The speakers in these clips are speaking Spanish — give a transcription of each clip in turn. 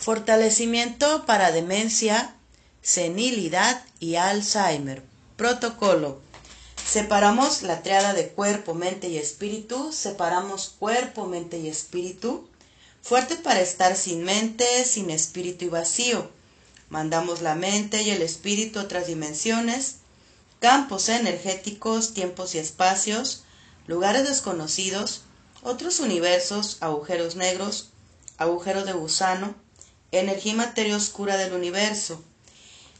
Fortalecimiento para demencia, senilidad y Alzheimer. Protocolo. Separamos la triada de cuerpo, mente y espíritu. Separamos cuerpo, mente y espíritu. Fuerte para estar sin mente, sin espíritu y vacío. Mandamos la mente y el espíritu a otras dimensiones, campos energéticos, tiempos y espacios, lugares desconocidos, otros universos, agujeros negros, agujero de gusano, energía y materia oscura del universo.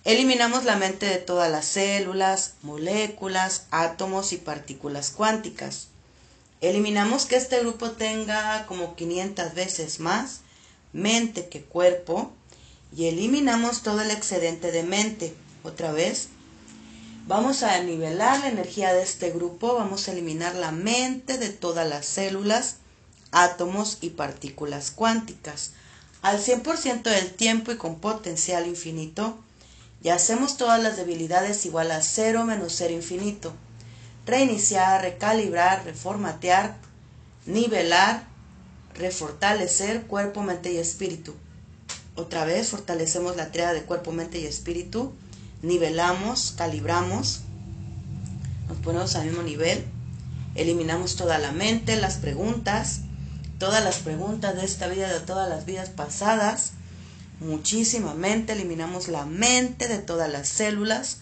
Eliminamos la mente de todas las células, moléculas, átomos y partículas cuánticas. Eliminamos que este grupo tenga como 500 veces más mente que cuerpo y eliminamos todo el excedente de mente. Otra vez, vamos a nivelar la energía de este grupo, vamos a eliminar la mente de todas las células, átomos y partículas cuánticas al 100% del tiempo y con potencial infinito, y hacemos todas las debilidades igual a cero menos cero infinito. Reiniciar, recalibrar, reformatear, nivelar, refortalecer cuerpo, mente y espíritu. Otra vez fortalecemos la triada de cuerpo, mente y espíritu, nivelamos, calibramos, nos ponemos al mismo nivel, eliminamos toda la mente, las preguntas, todas las preguntas de esta vida, de todas las vidas pasadas, muchísimamente, eliminamos la mente de todas las células,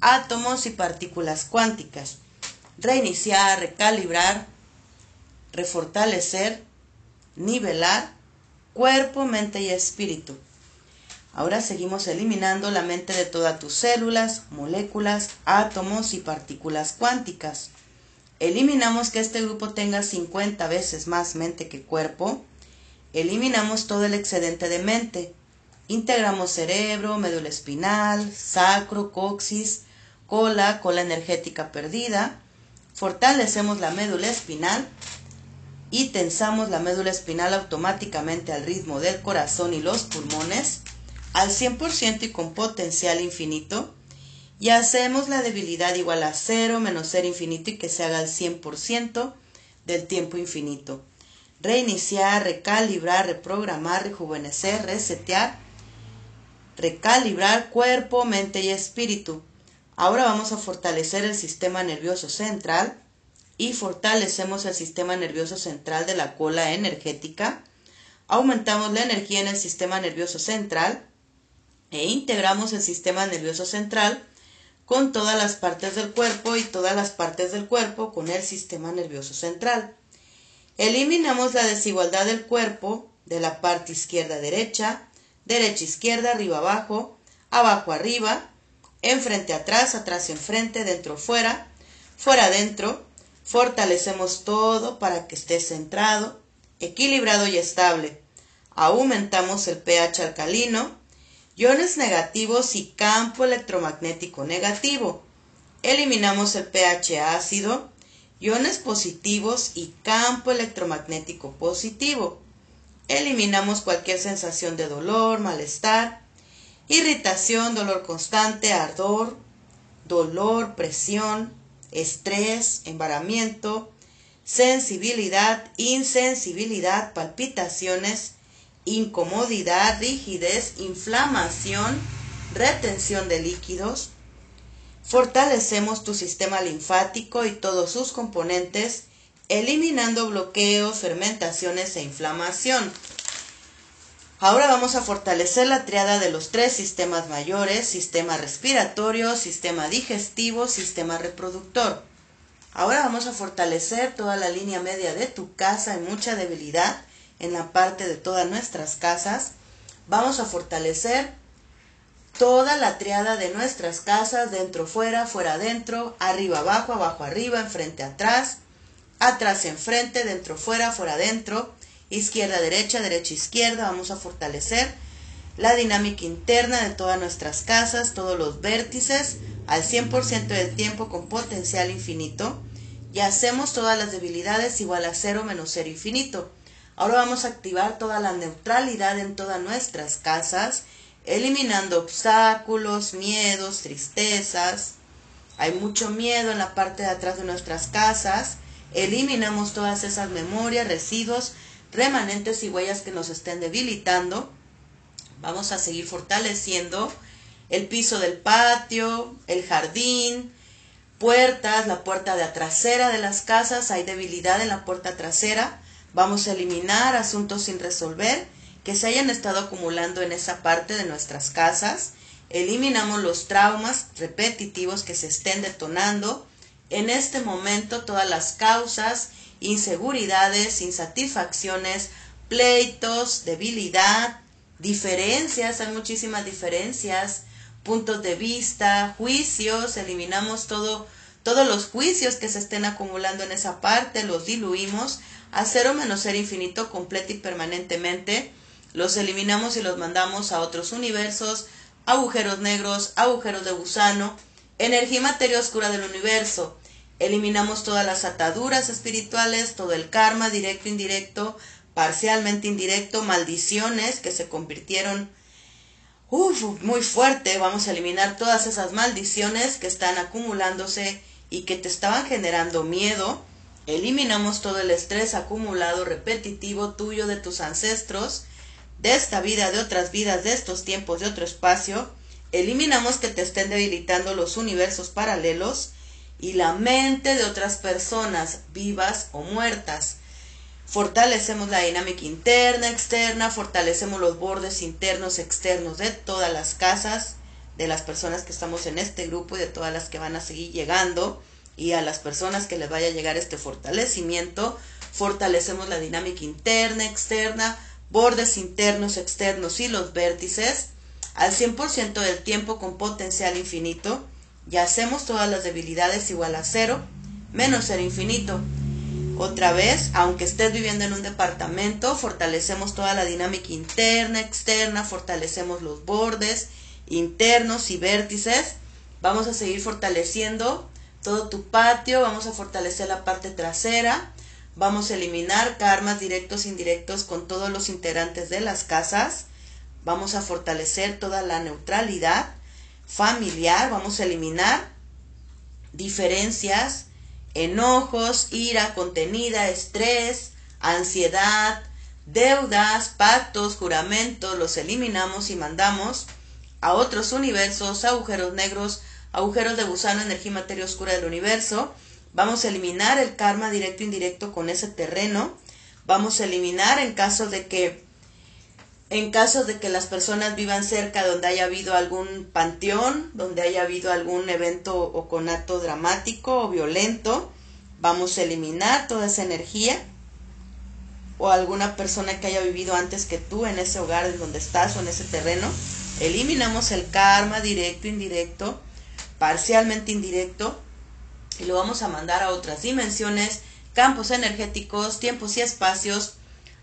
átomos y partículas cuánticas. Reiniciar, recalibrar, refortalecer, nivelar cuerpo, mente y espíritu. Ahora seguimos eliminando la mente de todas tus células, moléculas, átomos y partículas cuánticas. Eliminamos que este grupo tenga 50 veces más mente que cuerpo. Eliminamos todo el excedente de mente. Integramos cerebro, médula espinal, sacro, coxis, cola, cola energética perdida. Fortalecemos la médula espinal y tensamos la médula espinal automáticamente al ritmo del corazón y los pulmones al 100% y con potencial infinito y hacemos la debilidad igual a cero menos ser infinito y que se haga al 100% del tiempo infinito. Reiniciar, recalibrar, reprogramar, rejuvenecer, resetear, recalibrar cuerpo, mente y espíritu. Ahora vamos a fortalecer el sistema nervioso central y fortalecemos el sistema nervioso central de la cola energética. Aumentamos la energía en el sistema nervioso central e integramos el sistema nervioso central con todas las partes del cuerpo y todas las partes del cuerpo con el sistema nervioso central. Eliminamos la desigualdad del cuerpo de la parte izquierda-derecha, derecha-izquierda, arriba-abajo, abajo-arriba, enfrente-atrás, atrás-enfrente, dentro-fuera, fuera-dentro. Fortalecemos todo para que esté centrado, equilibrado y estable. Aumentamos el pH alcalino, iones negativos y campo electromagnético negativo. Eliminamos el pH ácido, iones positivos y campo electromagnético positivo. Eliminamos cualquier sensación de dolor, malestar, irritación, dolor constante, ardor, dolor, presión, estrés, embaramiento, sensibilidad, insensibilidad, palpitaciones, incomodidad, rigidez, inflamación, retención de líquidos. Fortalecemos tu sistema linfático y todos sus componentes, eliminando bloqueos, fermentaciones e inflamación. Ahora vamos a fortalecer la triada de los tres sistemas mayores, sistema respiratorio, sistema digestivo, sistema reproductor. Ahora vamos a fortalecer toda la línea media de tu casa en mucha debilidad en la parte de todas nuestras casas. Vamos a fortalecer toda la triada de nuestras casas, dentro, fuera, fuera, adentro, arriba, abajo, abajo, arriba, enfrente, atrás, atrás, enfrente, dentro, fuera, fuera, adentro, izquierda, derecha, derecha, izquierda. Vamos a fortalecer la dinámica interna de todas nuestras casas, todos los vértices, al 100% del tiempo con potencial infinito. Y hacemos todas las debilidades igual a cero menos cero infinito. Ahora vamos a activar toda la neutralidad en todas nuestras casas, eliminando obstáculos, miedos, tristezas. Hay mucho miedo en la parte de atrás de nuestras casas. Eliminamos todas esas memorias, residuos, remanentes y huellas que nos estén debilitando. Vamos a seguir fortaleciendo el piso del patio, el jardín, puertas, la puerta de trasera de las casas, hay debilidad en la puerta trasera. Vamos a eliminar asuntos sin resolver que se hayan estado acumulando en esa parte de nuestras casas. Eliminamos los traumas repetitivos que se estén detonando. En este momento todas las causas, inseguridades, insatisfacciones, pleitos, debilidad, diferencias, hay muchísimas diferencias, puntos de vista, juicios, eliminamos todo, todos los juicios que se estén acumulando en esa parte, los diluimos a cero menos ser infinito completo y permanentemente, los eliminamos y los mandamos a otros universos, agujeros negros, agujeros de gusano, energía y materia oscura del universo. Eliminamos todas las ataduras espirituales, todo el karma directo, indirecto, parcialmente indirecto, maldiciones que se convirtieron uf, muy fuerte. Vamos a eliminar todas esas maldiciones que están acumulándose y que te estaban generando miedo. Eliminamos todo el estrés acumulado repetitivo tuyo de tus ancestros, de esta vida, de otras vidas, de estos tiempos, de otro espacio. Eliminamos que te estén debilitando los universos paralelos y la mente de otras personas vivas o muertas fortalecemos la dinámica interna, externa, fortalecemos los bordes internos, externos de todas las casas, de las personas que estamos en este grupo y de todas las que van a seguir llegando y a las personas que les vaya a llegar este fortalecimiento, fortalecemos la dinámica interna, externa, bordes internos, externos y los vértices al 100% del tiempo con potencial infinito y hacemos todas las debilidades igual a cero menos ser infinito otra vez, aunque estés viviendo en un departamento, fortalecemos toda la dinámica interna, externa, fortalecemos los bordes internos y vértices. Vamos a seguir fortaleciendo todo tu patio, vamos a fortalecer la parte trasera, vamos a eliminar karmas directos e indirectos con todos los integrantes de las casas, vamos a fortalecer toda la neutralidad familiar, vamos a eliminar diferencias, enojos, ira contenida, estrés, ansiedad, deudas, pactos, juramentos, los eliminamos y mandamos a otros universos, agujeros negros, agujeros de gusano, energía y materia oscura del universo. Vamos a eliminar el karma directo e indirecto con ese terreno. Vamos a eliminar en caso de que en caso de que las personas vivan cerca donde haya habido algún panteón, donde haya habido algún evento o conato dramático o violento, vamos a eliminar toda esa energía o alguna persona que haya vivido antes que tú en ese hogar en donde estás o en ese terreno. Eliminamos el karma directo, indirecto, parcialmente indirecto y lo vamos a mandar a otras dimensiones, campos energéticos, tiempos y espacios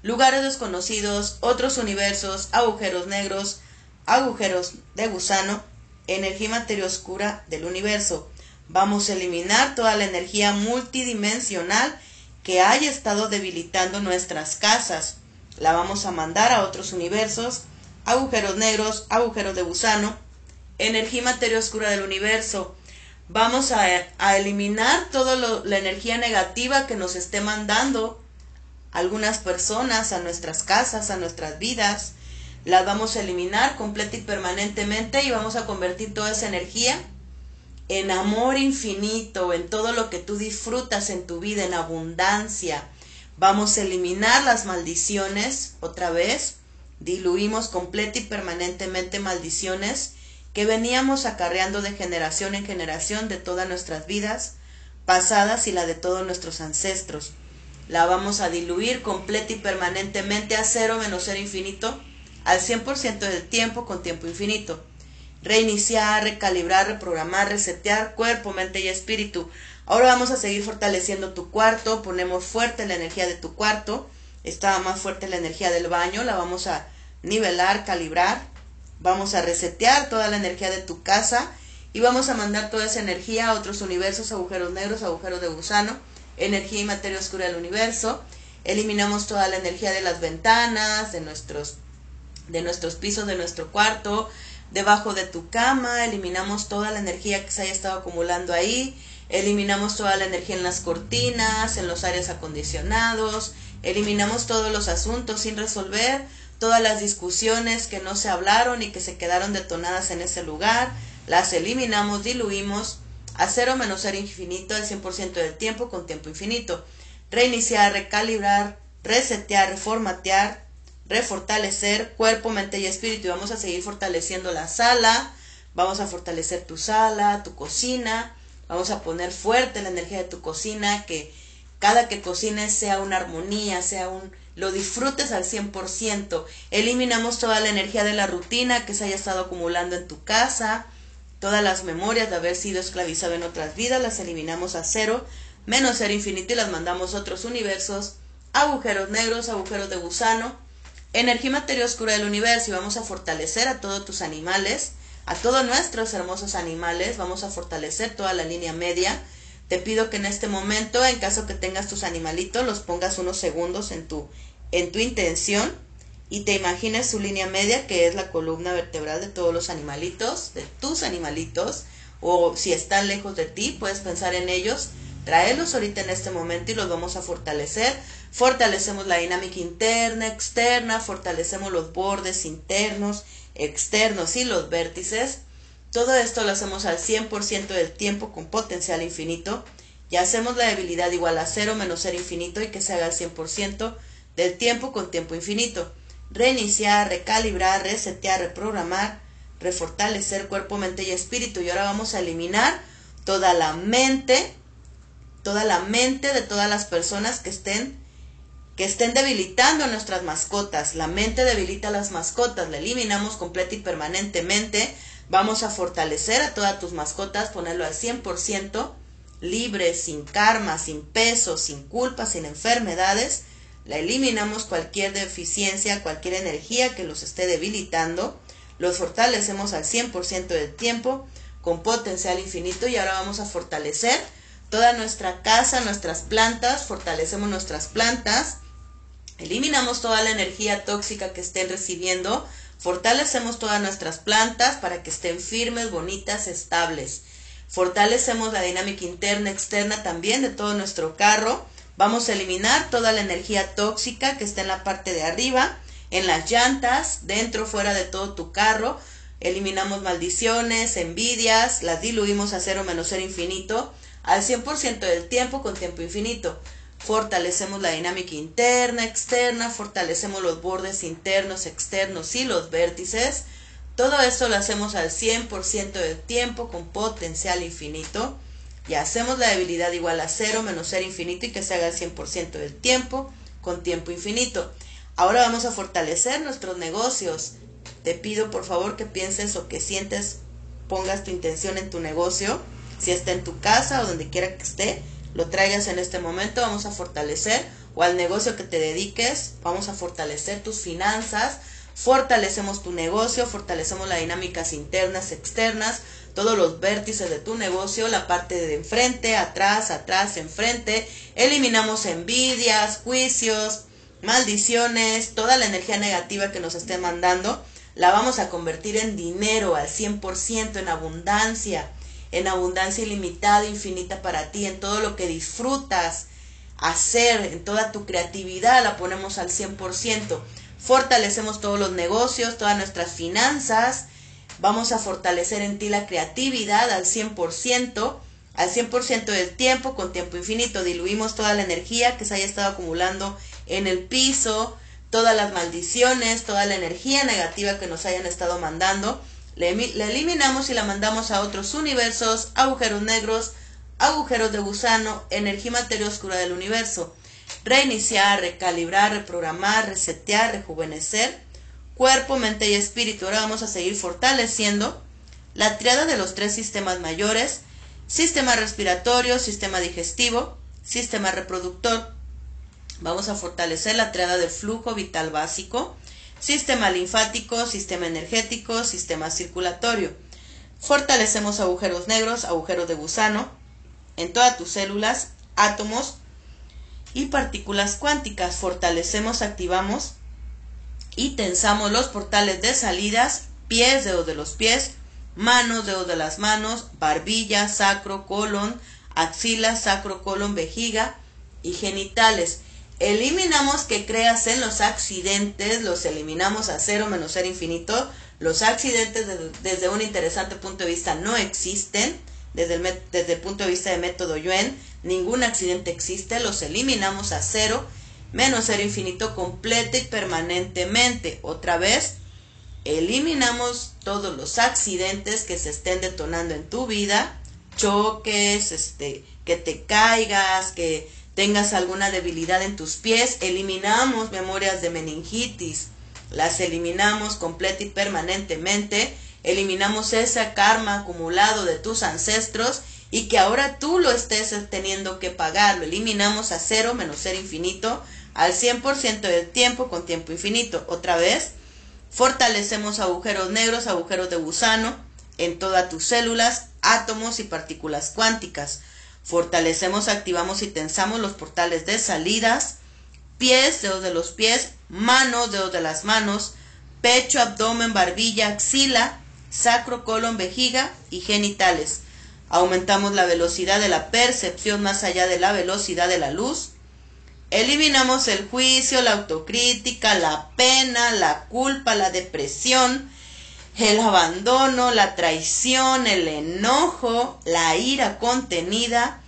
lugares desconocidos, otros universos, agujeros negros, agujeros de gusano, energía materia oscura del universo. Vamos a eliminar toda la energía multidimensional que haya estado debilitando nuestras casas. La vamos a mandar a otros universos, agujeros negros, agujeros de gusano, energía y materia oscura del universo. Vamos a, eliminar toda la energía negativa que nos esté mandando algunas personas, a nuestras casas, a nuestras vidas. Las vamos a eliminar completa y permanentemente y vamos a convertir toda esa energía en amor infinito, en todo lo que tú disfrutas en tu vida, en abundancia. Vamos a eliminar las maldiciones otra vez. Diluimos completa y permanentemente maldiciones que veníamos acarreando de generación en generación de todas nuestras vidas pasadas y la de todos nuestros ancestros la vamos a diluir completa y permanentemente a cero menos cero infinito al 100% del tiempo con tiempo infinito. Reiniciar, recalibrar, reprogramar, resetear cuerpo, mente y espíritu. Ahora vamos a seguir fortaleciendo tu cuarto, ponemos fuerte la energía de tu cuarto, estaba más fuerte la energía del baño, la vamos a nivelar, calibrar, vamos a resetear toda la energía de tu casa y vamos a mandar toda esa energía a otros universos, agujeros negros, agujeros de gusano, energía y materia oscura del universo. Eliminamos toda la energía de las ventanas, de nuestros, de nuestros pisos, de nuestro cuarto, debajo de tu cama. Eliminamos toda la energía que se haya estado acumulando ahí. Eliminamos toda la energía en las cortinas, en los áreas acondicionados. Eliminamos todos los asuntos sin resolver, todas las discusiones que no se hablaron y que se quedaron detonadas en ese lugar, las eliminamos, diluimos a cero menos cero infinito al 100% del tiempo con tiempo infinito. Reiniciar, recalibrar, resetear, reformatear, refortalecer cuerpo, mente y espíritu. Y vamos a seguir fortaleciendo la sala, vamos a fortalecer tu sala, tu cocina, vamos a poner fuerte la energía de tu cocina, que cada que cocines sea una armonía, sea un lo disfrutes al 100%. Eliminamos toda la energía de la rutina que se haya estado acumulando en tu casa, todas las memorias de haber sido esclavizado en otras vidas, las eliminamos a cero, menos ser infinito y las mandamos a otros universos, agujeros negros, agujeros de gusano, energía materia oscura del universo y vamos a fortalecer a todos tus animales, a todos nuestros hermosos animales, vamos a fortalecer toda la línea media, te pido que en este momento, en caso que tengas tus animalitos, los pongas unos segundos en tu, en tu intención y te imagines su línea media, que es la columna vertebral de todos los animalitos, de tus animalitos, o si están lejos de ti, puedes pensar en ellos, traerlos ahorita en este momento y los vamos a fortalecer. Fortalecemos la dinámica interna, externa, fortalecemos los bordes internos, externos y los vértices todo esto lo hacemos al 100% del tiempo con potencial infinito y hacemos la debilidad igual a cero menos ser infinito y que se haga al 100% del tiempo con tiempo infinito. Reiniciar, recalibrar, resetear, reprogramar, refortalecer cuerpo, mente y espíritu. Y ahora vamos a eliminar toda la mente, toda la mente de todas las personas que estén que estén debilitando a nuestras mascotas. La mente debilita a las mascotas, la eliminamos completa y permanentemente Vamos a fortalecer a todas tus mascotas, ponerlo al 100% libre, sin karma, sin peso, sin culpa, sin enfermedades. La eliminamos cualquier deficiencia, cualquier energía que los esté debilitando. Los fortalecemos al 100% del tiempo con potencial infinito y ahora vamos a fortalecer toda nuestra casa, nuestras plantas, fortalecemos nuestras plantas, eliminamos toda la energía tóxica que estén recibiendo Fortalecemos todas nuestras plantas para que estén firmes, bonitas, estables. Fortalecemos la dinámica interna, externa también de todo nuestro carro. Vamos a eliminar toda la energía tóxica que está en la parte de arriba, en las llantas, dentro, fuera de todo tu carro. Eliminamos maldiciones, envidias, las diluimos a cero menos ser infinito al 100% del tiempo con tiempo infinito fortalecemos la dinámica interna, externa, fortalecemos los bordes internos, externos y los vértices. Todo esto lo hacemos al 100% del tiempo con potencial infinito y hacemos la debilidad igual a cero menos ser infinito y que se haga al 100% del tiempo con tiempo infinito. Ahora vamos a fortalecer nuestros negocios. Te pido por favor que pienses o que sientes, pongas tu intención en tu negocio, si está en tu casa o donde quiera que esté, lo traigas en este momento, vamos a fortalecer, o al negocio que te dediques, vamos a fortalecer tus finanzas, fortalecemos tu negocio, fortalecemos las dinámicas internas, externas, todos los vértices de tu negocio, la parte de enfrente, atrás, atrás, enfrente, eliminamos envidias, juicios, maldiciones, toda la energía negativa que nos esté mandando, la vamos a convertir en dinero al 100%, en abundancia, en abundancia ilimitada, infinita para ti, en todo lo que disfrutas hacer, en toda tu creatividad, la ponemos al 100%. Fortalecemos todos los negocios, todas nuestras finanzas. Vamos a fortalecer en ti la creatividad al 100%, al 100% del tiempo, con tiempo infinito. Diluimos toda la energía que se haya estado acumulando en el piso, todas las maldiciones, toda la energía negativa que nos hayan estado mandando la, eliminamos y la mandamos a otros universos, agujeros negros, agujeros de gusano, energía materia oscura del universo. Reiniciar, recalibrar, reprogramar, resetear, rejuvenecer, cuerpo, mente y espíritu. Ahora vamos a seguir fortaleciendo la triada de los tres sistemas mayores, sistema respiratorio, sistema digestivo, sistema reproductor. Vamos a fortalecer la triada del flujo vital básico, sistema linfático, sistema energético, sistema circulatorio. Fortalecemos agujeros negros, agujeros de gusano en todas tus células, átomos y partículas cuánticas. Fortalecemos, activamos y tensamos los portales de salidas, pies, dedos de los pies, manos, dedos de las manos, barbilla, sacro, colon, axila, sacro, colon, vejiga y genitales. Eliminamos que creas en los accidentes, los eliminamos a cero menos ser infinito. Los accidentes desde un interesante punto de vista no existen. Desde el, desde el punto de vista de método Yuen, ningún accidente existe, los eliminamos a cero menos ser infinito completa y permanentemente. Otra vez, eliminamos todos los accidentes que se estén detonando en tu vida, choques, este, que te caigas, que tengas alguna debilidad en tus pies, eliminamos memorias de meningitis, las eliminamos completa y permanentemente, eliminamos ese karma acumulado de tus ancestros y que ahora tú lo estés teniendo que pagar, lo eliminamos a cero menos ser infinito, al 100% del tiempo con tiempo infinito. Otra vez, fortalecemos agujeros negros, agujeros de gusano en todas tus células, átomos y partículas cuánticas. Fortalecemos, activamos y tensamos los portales de salidas, pies, dedos de los pies, manos, dedos de las manos, pecho, abdomen, barbilla, axila, sacro, colon, vejiga y genitales. Aumentamos la velocidad de la percepción más allá de la velocidad de la luz. Eliminamos el juicio, la autocrítica, la pena, la culpa, la depresión, el abandono, la traición, el enojo, la ira contenida,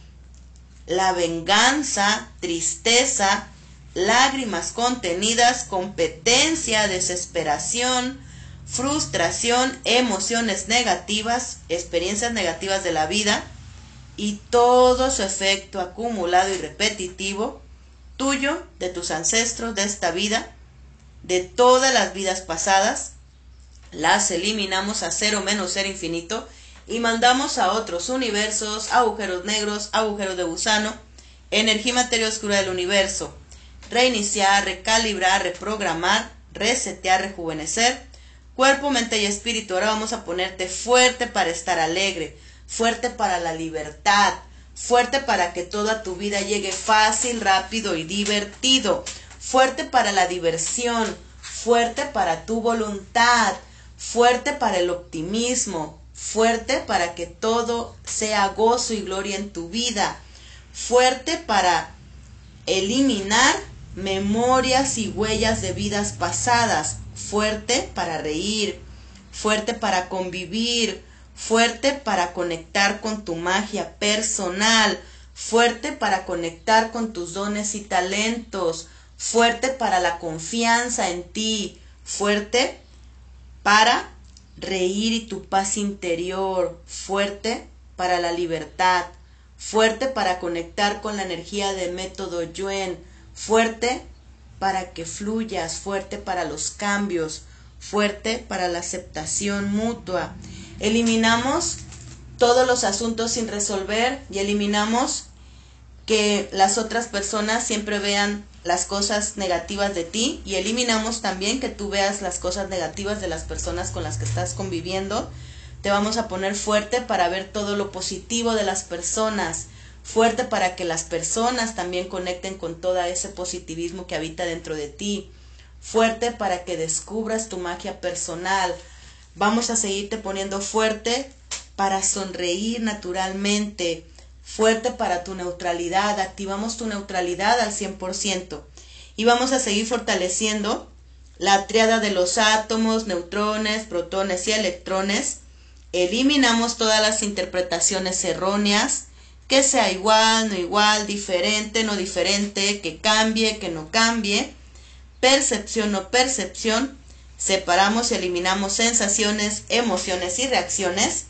la venganza, tristeza, lágrimas contenidas, competencia, desesperación, frustración, emociones negativas, experiencias negativas de la vida y todo su efecto acumulado y repetitivo tuyo, de tus ancestros, de esta vida, de todas las vidas pasadas, las eliminamos a cero menos ser infinito y mandamos a otros universos, agujeros negros, agujeros de gusano, energía materia oscura del universo, reiniciar, recalibrar, reprogramar, resetear, rejuvenecer, cuerpo, mente y espíritu. Ahora vamos a ponerte fuerte para estar alegre, fuerte para la libertad, fuerte para que toda tu vida llegue fácil, rápido y divertido, fuerte para la diversión, fuerte para tu voluntad, fuerte para el optimismo, fuerte para que todo sea gozo y gloria en tu vida, fuerte para eliminar memorias y huellas de vidas pasadas, fuerte para reír, fuerte para convivir, fuerte para conectar con tu magia personal, fuerte para conectar con tus dones y talentos, fuerte para la confianza en ti, fuerte para reír y tu paz interior, fuerte para la libertad, fuerte para conectar con la energía de método Yuen, fuerte para que fluyas, fuerte para los cambios, fuerte para la aceptación mutua. Eliminamos todos los asuntos sin resolver y eliminamos que las otras personas siempre vean las cosas negativas de ti y eliminamos también que tú veas las cosas negativas de las personas con las que estás conviviendo. Te vamos a poner fuerte para ver todo lo positivo de las personas, fuerte para que las personas también conecten con todo ese positivismo que habita dentro de ti, fuerte para que descubras tu magia personal. Vamos a seguirte poniendo fuerte para sonreír naturalmente, fuerte para tu neutralidad, activamos tu neutralidad al 100% y vamos a seguir fortaleciendo la triada de los átomos, neutrones, protones y electrones. Eliminamos todas las interpretaciones erróneas, que sea igual, no igual, diferente, no diferente, que cambie, que no cambie, percepción, no percepción. Separamos y eliminamos sensaciones, emociones y reacciones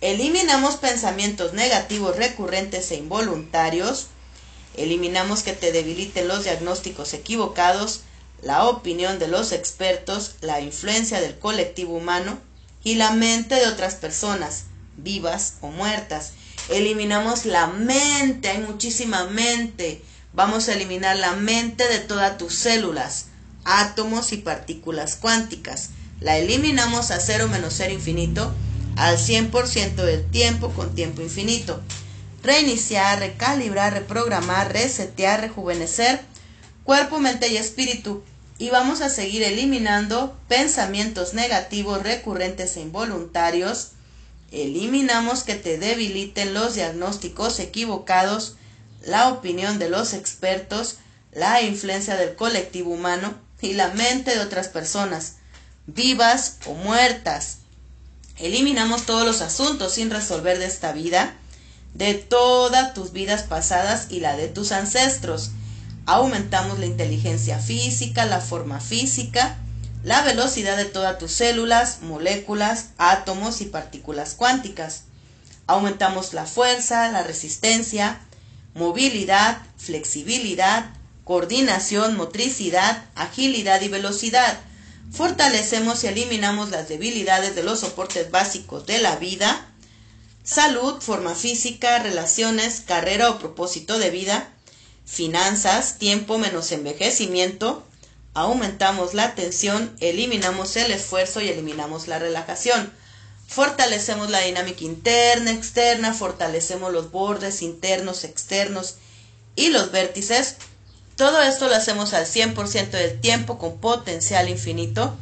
Eliminamos pensamientos negativos recurrentes e involuntarios. Eliminamos que te debiliten los diagnósticos equivocados, la opinión de los expertos, la influencia del colectivo humano y la mente de otras personas, vivas o muertas. Eliminamos la mente, hay muchísima mente. Vamos a eliminar la mente de todas tus células, átomos y partículas cuánticas. La eliminamos a cero menos cero infinito al 100% del tiempo con tiempo infinito. Reiniciar, recalibrar, reprogramar, resetear, rejuvenecer cuerpo, mente y espíritu. Y vamos a seguir eliminando pensamientos negativos recurrentes e involuntarios. Eliminamos que te debiliten los diagnósticos equivocados, la opinión de los expertos, la influencia del colectivo humano y la mente de otras personas, vivas o muertas. Eliminamos todos los asuntos sin resolver de esta vida, de todas tus vidas pasadas y la de tus ancestros. Aumentamos la inteligencia física, la forma física, la velocidad de todas tus células, moléculas, átomos y partículas cuánticas. Aumentamos la fuerza, la resistencia, movilidad, flexibilidad, coordinación, motricidad, agilidad y velocidad. Fortalecemos y eliminamos las debilidades de los soportes básicos de la vida, salud, forma física, relaciones, carrera o propósito de vida, finanzas, tiempo menos envejecimiento, aumentamos la tensión, eliminamos el esfuerzo y eliminamos la relajación. Fortalecemos la dinámica interna, externa, fortalecemos los bordes internos, externos y los vértices. Todo esto lo hacemos al 100% del tiempo con potencial infinito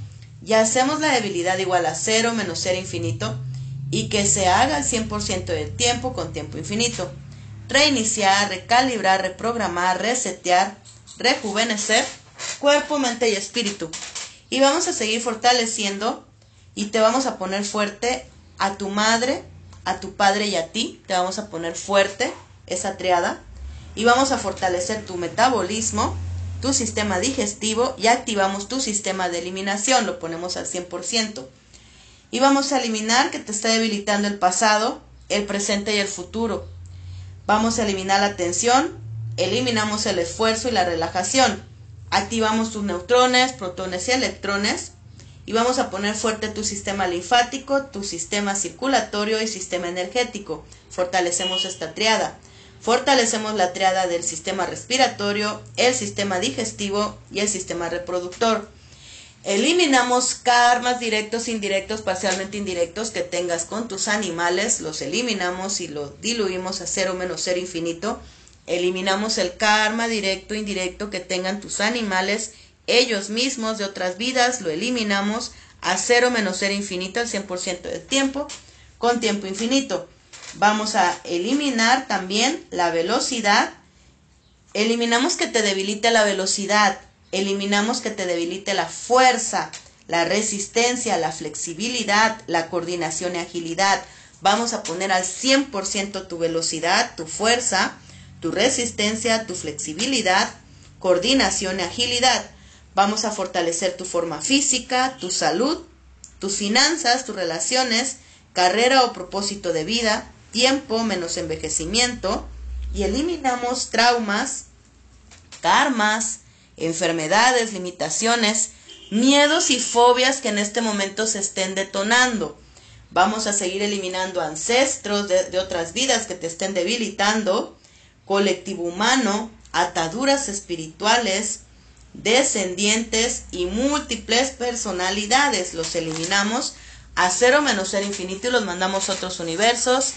y hacemos la debilidad igual a 0 menos 0 infinito y que se haga al 100% del tiempo con tiempo infinito. Reiniciar, recalibrar, reprogramar, resetear, rejuvenecer cuerpo, mente y espíritu. Y vamos a seguir fortaleciendo y te vamos a poner fuerte a tu madre, a tu padre y a ti. Te vamos a poner fuerte esa triada. Y vamos a fortalecer tu metabolismo, tu sistema digestivo y activamos tu sistema de eliminación. Lo ponemos al 100%. Y vamos a eliminar que te está debilitando el pasado, el presente y el futuro. Vamos a eliminar la tensión, eliminamos el esfuerzo y la relajación. Activamos tus neutrones, protones y electrones y vamos a poner fuerte tu sistema linfático, tu sistema circulatorio y sistema energético. Fortalecemos esta triada. Fortalecemos la triada del sistema respiratorio, el sistema digestivo y el sistema reproductor. Eliminamos karmas directos, indirectos, parcialmente indirectos que tengas con tus animales. Los eliminamos y los diluimos a cero menos cero infinito. Eliminamos el karma directo, indirecto que tengan tus animales ellos mismos de otras vidas, lo eliminamos a cero menos cero infinito al 100% del tiempo con tiempo infinito. Vamos a eliminar también la velocidad. Eliminamos que te debilite la velocidad. Eliminamos que te debilite la fuerza, la resistencia, la flexibilidad, la coordinación y agilidad. Vamos a poner al 100% tu velocidad, tu fuerza, tu resistencia, tu flexibilidad, coordinación y agilidad. Vamos a fortalecer tu forma física, tu salud, tus finanzas, tus relaciones, carrera o propósito de vida, tiempo menos envejecimiento y eliminamos traumas, karmas, enfermedades, limitaciones, miedos y fobias que en este momento se estén detonando. Vamos a seguir eliminando ancestros de, otras vidas que te estén debilitando, colectivo humano, ataduras espirituales, descendientes y múltiples personalidades. Los eliminamos a cero menos ser infinito y los mandamos a otros universos,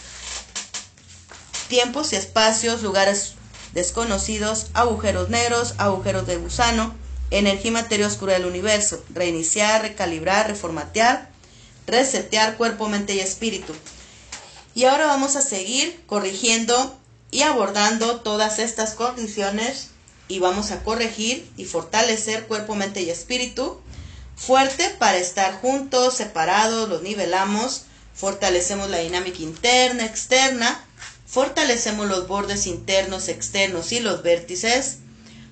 tiempos y espacios, lugares desconocidos, agujeros negros, agujeros de gusano, energía y materia oscura del universo, reiniciar, recalibrar, reformatear, resetear cuerpo, mente y espíritu. Y ahora vamos a seguir corrigiendo y abordando todas estas condiciones y vamos a corregir y fortalecer cuerpo, mente y espíritu. Fuerte para estar juntos, separados, los nivelamos, fortalecemos la dinámica interna, externa, fortalecemos los bordes internos, externos y los vértices.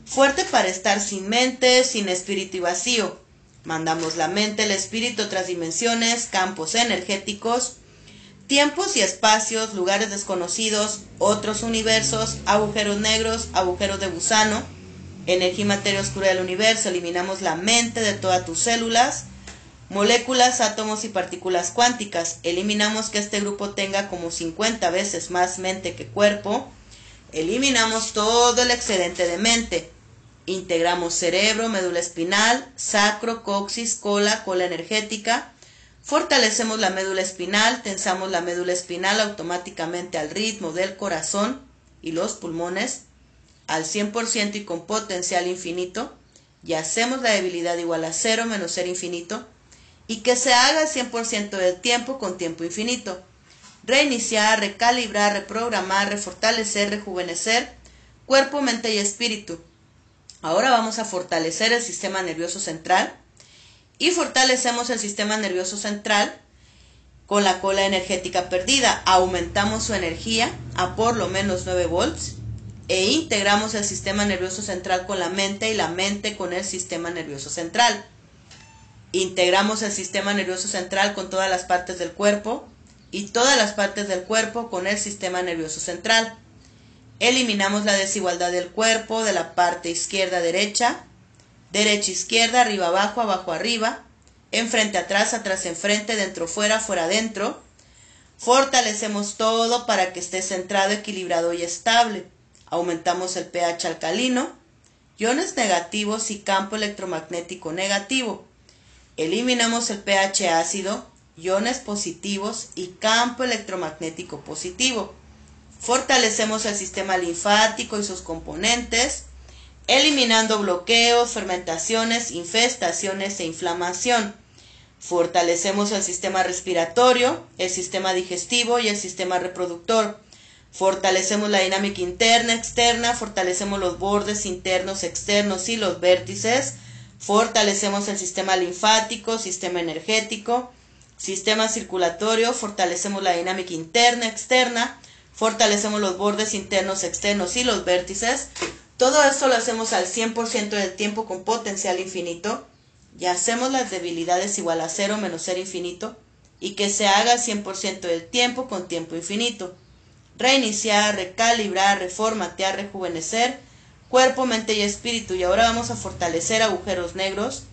Fuerte para estar sin mente, sin espíritu y vacío. Mandamos la mente, el espíritu, otras dimensiones, campos energéticos, tiempos y espacios, lugares desconocidos, otros universos, agujeros negros, agujeros de gusano, energía y materia oscura del universo, eliminamos la mente de todas tus células, moléculas, átomos y partículas cuánticas, eliminamos que este grupo tenga como 50 veces más mente que cuerpo, eliminamos todo el excedente de mente, integramos cerebro, médula espinal, sacro, coxis, cola, cola energética, Fortalecemos la médula espinal, tensamos la médula espinal automáticamente al ritmo del corazón y los pulmones al 100% y con potencial infinito. Y hacemos la debilidad igual a cero menos ser infinito y que se haga al 100% del tiempo con tiempo infinito. Reiniciar, recalibrar, reprogramar, refortalecer, rejuvenecer cuerpo, mente y espíritu. Ahora vamos a fortalecer el sistema nervioso central y fortalecemos el sistema nervioso central con la cola energética perdida. Aumentamos su energía a por lo menos 9 volts e integramos el sistema nervioso central con la mente y la mente con el sistema nervioso central. Integramos el sistema nervioso central con todas las partes del cuerpo y todas las partes del cuerpo con el sistema nervioso central. Eliminamos la desigualdad del cuerpo de la parte izquierda-derecha, derecha-izquierda, arriba-abajo, abajo-arriba, enfrente atrás, atrás enfrente, dentro fuera, fuera adentro. Fortalecemos todo para que esté centrado, equilibrado y estable. Aumentamos el pH alcalino, iones negativos y campo electromagnético negativo. Eliminamos el pH ácido, iones positivos y campo electromagnético positivo. Fortalecemos el sistema linfático y sus componentes, eliminando bloqueos, fermentaciones, infestaciones e inflamación. Fortalecemos el sistema respiratorio, el sistema digestivo y el sistema reproductor. Fortalecemos la dinámica interna, externa, fortalecemos los bordes internos, externos y los vértices. Fortalecemos el sistema linfático, sistema energético, sistema circulatorio, fortalecemos la dinámica interna, externa, fortalecemos los bordes internos, externos y los vértices. Todo esto lo hacemos al 100% del tiempo con potencial infinito y hacemos las debilidades igual a cero menos ser infinito y que se haga al 100% del tiempo con tiempo infinito reiniciar, recalibrar, reformatear, rejuvenecer, cuerpo, mente y espíritu. Y ahora vamos a fortalecer agujeros negros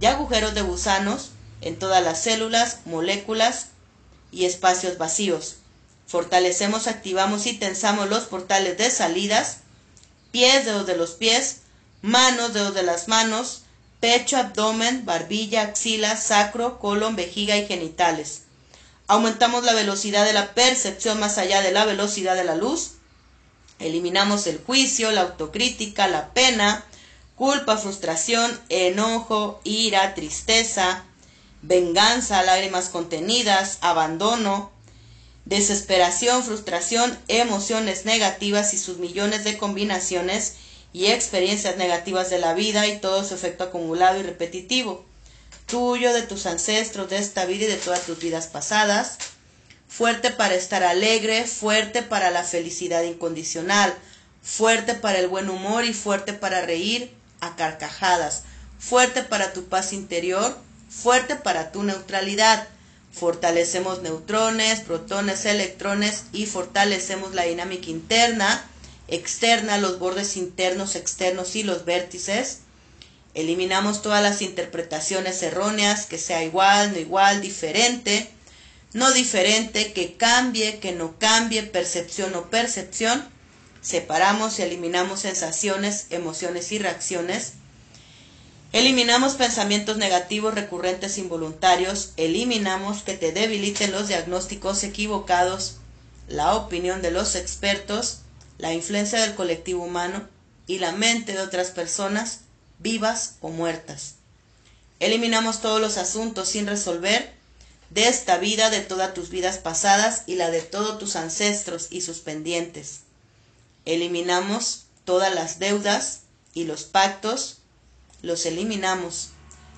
y agujeros de gusanos en todas las células, moléculas y espacios vacíos. Fortalecemos, activamos y tensamos los portales de salidas, pies, dedos de los pies, manos, dedos de las manos, pecho, abdomen, barbilla, axila, sacro, colon, vejiga y genitales. Aumentamos la velocidad de la percepción más allá de la velocidad de la luz. Eliminamos el juicio, la autocrítica, la pena, culpa, frustración, enojo, ira, tristeza, venganza, lágrimas contenidas, abandono, desesperación, frustración, emociones negativas y sus millones de combinaciones y experiencias negativas de la vida y todo su efecto acumulado y repetitivo tuyo, de tus ancestros, de esta vida y de todas tus vidas pasadas. Fuerte para estar alegre, fuerte para la felicidad incondicional, fuerte para el buen humor y fuerte para reír a carcajadas, fuerte para tu paz interior, fuerte para tu neutralidad. Fortalecemos neutrones, protones, electrones y fortalecemos la dinámica interna, externa, los bordes internos, externos y los vértices Eliminamos todas las interpretaciones erróneas, que sea igual, no igual, diferente, no diferente, que cambie, que no cambie, percepción o percepción. Separamos y eliminamos sensaciones, emociones y reacciones. Eliminamos pensamientos negativos recurrentes involuntarios. Eliminamos que te debiliten los diagnósticos equivocados, la opinión de los expertos, la influencia del colectivo humano y la mente de otras personas vivas o muertas. Eliminamos todos los asuntos sin resolver de esta vida, de todas tus vidas pasadas y la de todos tus ancestros y sus pendientes. Eliminamos todas las deudas y los pactos, los eliminamos.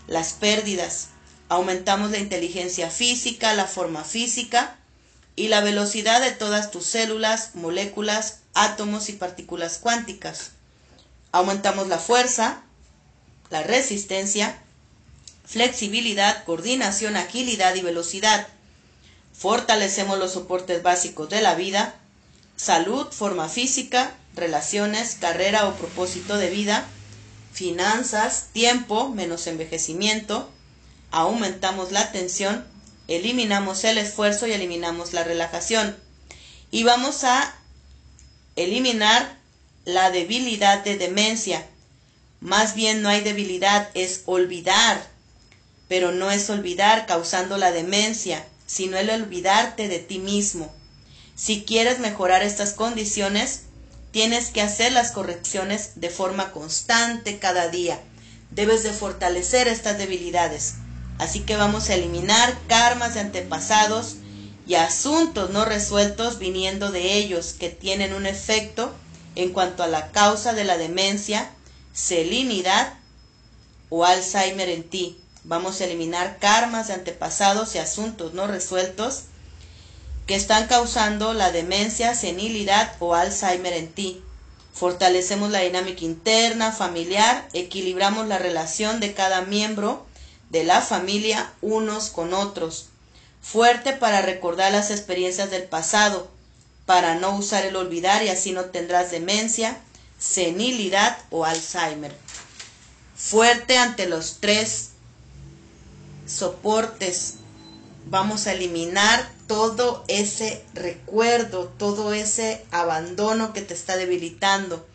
Las pérdidas, aumentamos la inteligencia física, la forma física y la velocidad de todas tus células, moléculas, átomos y partículas cuánticas. Aumentamos la fuerza, la resistencia, flexibilidad, coordinación, agilidad y velocidad. Fortalecemos los soportes básicos de la vida, salud, forma física, relaciones, carrera o propósito de vida, finanzas, tiempo, menos envejecimiento, aumentamos la atención, eliminamos el esfuerzo y eliminamos la relajación. Y vamos a eliminar la debilidad de demencia, más bien no hay debilidad, es olvidar. Pero no es olvidar causando la demencia, sino el olvidarte de ti mismo. Si quieres mejorar estas condiciones, tienes que hacer las correcciones de forma constante cada día. Debes de fortalecer estas debilidades. Así que vamos a eliminar karmas de antepasados y asuntos no resueltos viniendo de ellos que tienen un efecto en cuanto a la causa de la demencia selinidad o Alzheimer en ti. Vamos a eliminar karmas de antepasados y asuntos no resueltos que están causando la demencia, senilidad o Alzheimer en ti. Fortalecemos la dinámica interna, familiar, equilibramos la relación de cada miembro de la familia unos con otros. Fuerte para recordar las experiencias del pasado, para no usar el olvidar y así no tendrás demencia, senilidad o Alzheimer. Fuerte ante los tres soportes. Vamos a eliminar todo ese recuerdo, todo ese abandono que te está debilitando.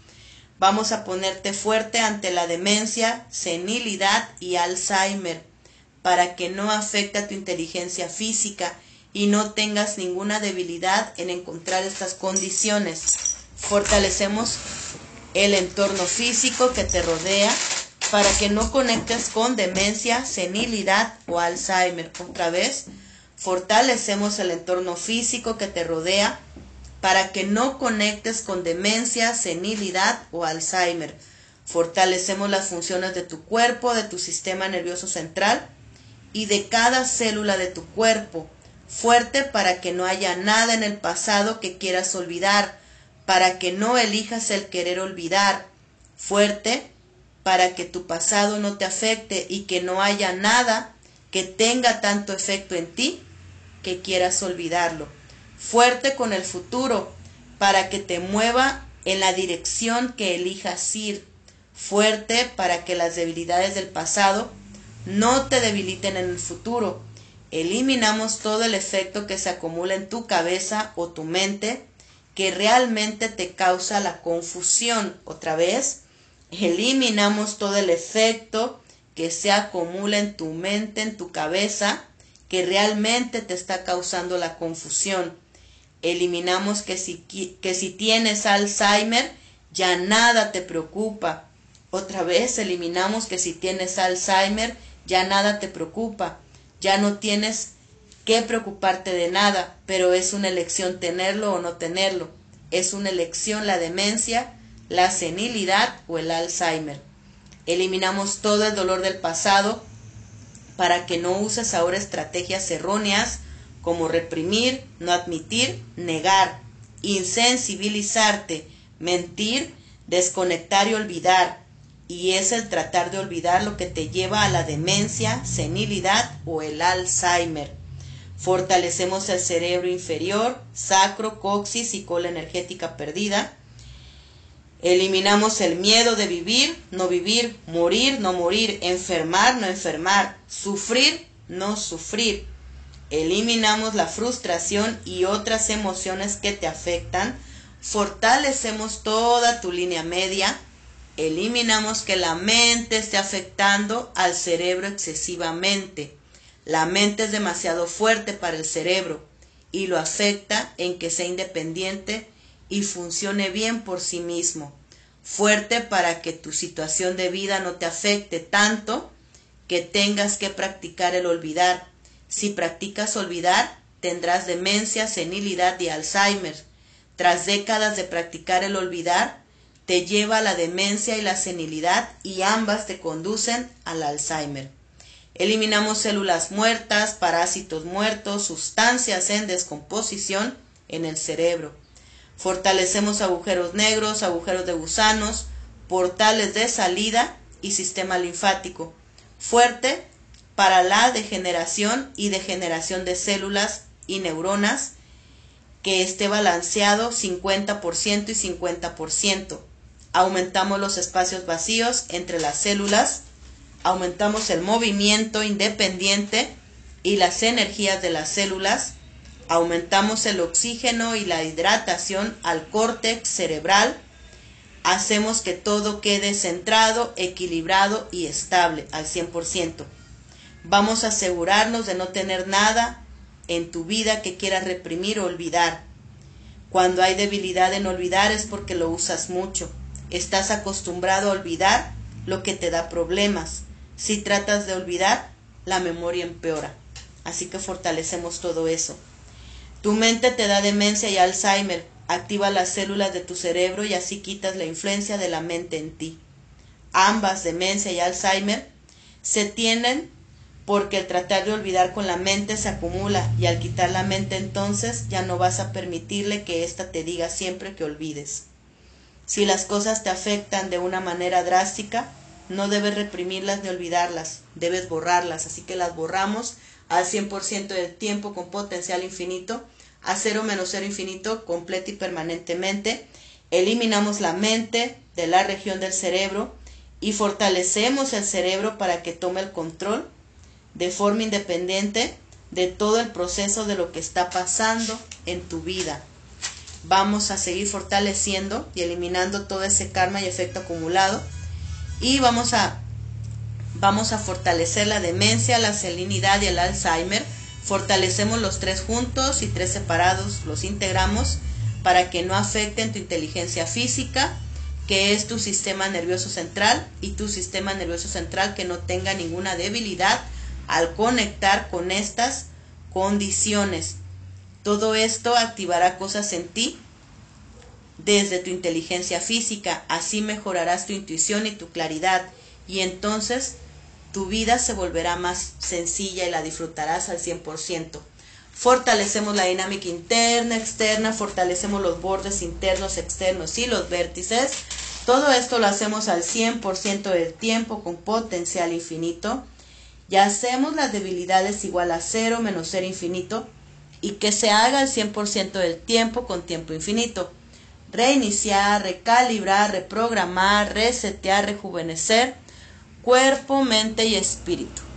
Vamos a ponerte fuerte ante la demencia, senilidad y Alzheimer para que no afecte a tu inteligencia física y no tengas ninguna debilidad en encontrar estas condiciones. Fortalecemos el entorno físico que te rodea para que no conectes con demencia, senilidad o Alzheimer. Otra vez, fortalecemos el entorno físico que te rodea para que no conectes con demencia, senilidad o Alzheimer. Fortalecemos las funciones de tu cuerpo, de tu sistema nervioso central y de cada célula de tu cuerpo, fuerte para que no haya nada en el pasado que quieras olvidar, para que no elijas el querer olvidar, fuerte para que tu pasado no te afecte y que no haya nada que tenga tanto efecto en ti que quieras olvidarlo. Fuerte con el futuro para que te mueva en la dirección que elijas ir. Fuerte para que las debilidades del pasado no te debiliten en el futuro. Eliminamos todo el efecto que se acumula en tu cabeza o tu mente que realmente te causa la confusión. Otra vez, eliminamos todo el efecto que se acumula en tu mente, en tu cabeza, que realmente te está causando la confusión. Eliminamos que si, que si tienes Alzheimer, ya nada te preocupa. Otra vez eliminamos que si tienes Alzheimer, ya nada te preocupa. Ya no tienes que preocuparte de nada, pero es una elección tenerlo o no tenerlo. Es una elección la demencia la senilidad o el Alzheimer. Eliminamos todo el dolor del pasado para que no uses ahora estrategias erróneas como reprimir, no admitir, negar, insensibilizarte, mentir, desconectar y olvidar. Y es el tratar de olvidar lo que te lleva a la demencia, senilidad o el Alzheimer. Fortalecemos el cerebro inferior, sacro, coxis y cola energética perdida Eliminamos el miedo de vivir, no vivir, morir, no morir, enfermar, no enfermar, sufrir, no sufrir. Eliminamos la frustración y otras emociones que te afectan. Fortalecemos toda tu línea media. Eliminamos que la mente esté afectando al cerebro excesivamente. La mente es demasiado fuerte para el cerebro y lo afecta en que sea independiente y funcione bien por sí mismo, fuerte para que tu situación de vida no te afecte tanto que tengas que practicar el olvidar. Si practicas olvidar, tendrás demencia, senilidad y Alzheimer. Tras décadas de practicar el olvidar, te lleva a la demencia y la senilidad y ambas te conducen al Alzheimer. Eliminamos células muertas, parásitos muertos, sustancias en descomposición en el cerebro. Fortalecemos agujeros negros, agujeros de gusanos, portales de salida y sistema linfático. Fuerte para la degeneración y degeneración de células y neuronas que esté balanceado 50% y 50%. Aumentamos los espacios vacíos entre las células, aumentamos el movimiento independiente y las energías de las células, aumentamos el oxígeno y la hidratación al córtex cerebral, hacemos que todo quede centrado, equilibrado y estable al 100%. Vamos a asegurarnos de no tener nada en tu vida que quieras reprimir o olvidar. Cuando hay debilidad en olvidar es porque lo usas mucho. Estás acostumbrado a olvidar lo que te da problemas. Si tratas de olvidar, la memoria empeora. Así que fortalecemos todo eso. Tu mente te da demencia y Alzheimer. Activa las células de tu cerebro y así quitas la influencia de la mente en ti. ambas, demencia y Alzheimer, se tienen porque el tratar de olvidar con la mente se acumula y al quitar la mente entonces ya no vas a permitirle que ésta te diga siempre que olvides. Si las cosas te afectan de una manera drástica, no debes reprimirlas ni olvidarlas, debes borrarlas, así que las borramos al 100% del tiempo con potencial infinito, a cero menos cero infinito, completo y permanentemente. Eliminamos la mente de la región del cerebro y fortalecemos el cerebro para que tome el control de forma independiente de todo el proceso de lo que está pasando en tu vida. Vamos a seguir fortaleciendo y eliminando todo ese karma y efecto acumulado y vamos a vamos a fortalecer la demencia, la salinidad y el Alzheimer. Fortalecemos los tres juntos y tres separados, los integramos para que no afecten tu inteligencia física, que es tu sistema nervioso central, y tu sistema nervioso central que no tenga ninguna debilidad al conectar con estas condiciones. Todo esto activará cosas en ti desde tu inteligencia física, así mejorarás tu intuición y tu claridad y entonces tu vida se volverá más sencilla y la disfrutarás al 100%. Fortalecemos la dinámica interna, externa, fortalecemos los bordes internos, externos y los vértices. Todo esto lo hacemos al 100% del tiempo con potencial infinito y hacemos las debilidades igual a cero menos cero infinito y que se haga al 100% del tiempo con tiempo infinito. Reiniciar, recalibrar, reprogramar, resetear, rejuvenecer cuerpo, mente y espíritu.